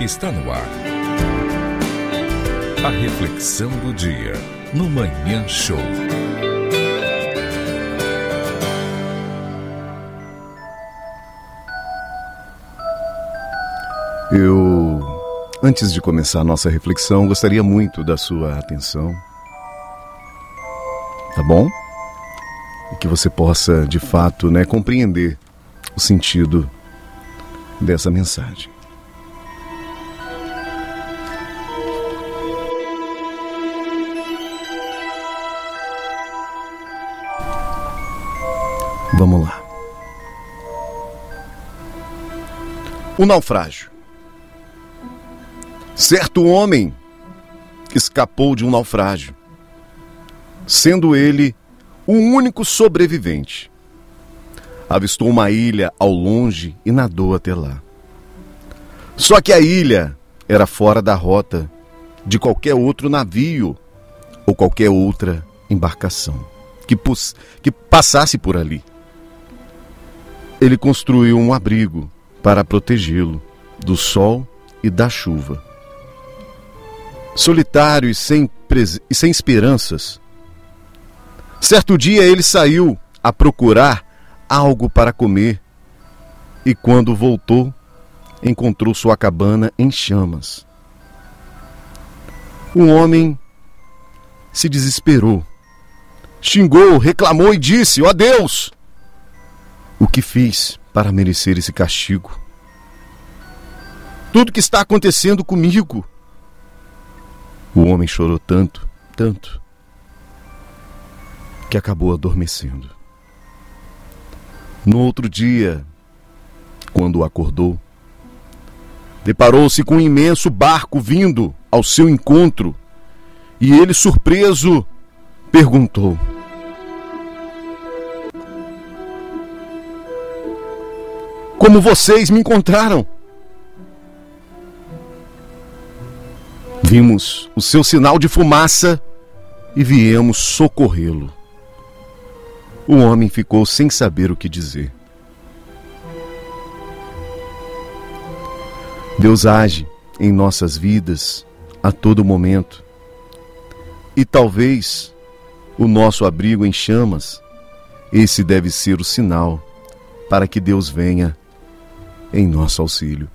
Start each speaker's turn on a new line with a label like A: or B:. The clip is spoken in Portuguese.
A: Está no ar. A reflexão do dia no Manhã Show.
B: Eu, antes de começar a nossa reflexão, gostaria muito da sua atenção. Tá bom? E que você possa, de fato, né, compreender o sentido dessa mensagem. Vamos lá. O naufrágio. Certo homem escapou de um naufrágio, sendo ele o único sobrevivente. Avistou uma ilha ao longe e nadou até lá. Só que a ilha era fora da rota de qualquer outro navio ou qualquer outra embarcação que, que passasse por ali ele construiu um abrigo para protegê-lo do sol e da chuva. Solitário e sem, e sem esperanças, certo dia ele saiu a procurar algo para comer e, quando voltou, encontrou sua cabana em chamas. O homem se desesperou, xingou, reclamou e disse: Ó oh Deus! O que fiz para merecer esse castigo? Tudo que está acontecendo comigo. O homem chorou tanto, tanto, que acabou adormecendo. No outro dia, quando acordou, deparou-se com um imenso barco vindo ao seu encontro e ele, surpreso, perguntou: como vocês me encontraram. Vimos o seu sinal de fumaça e viemos socorrê-lo. O homem ficou sem saber o que dizer. Deus age em nossas vidas a todo momento. E talvez o nosso abrigo em chamas, esse deve ser o sinal para que Deus venha em nosso auxílio.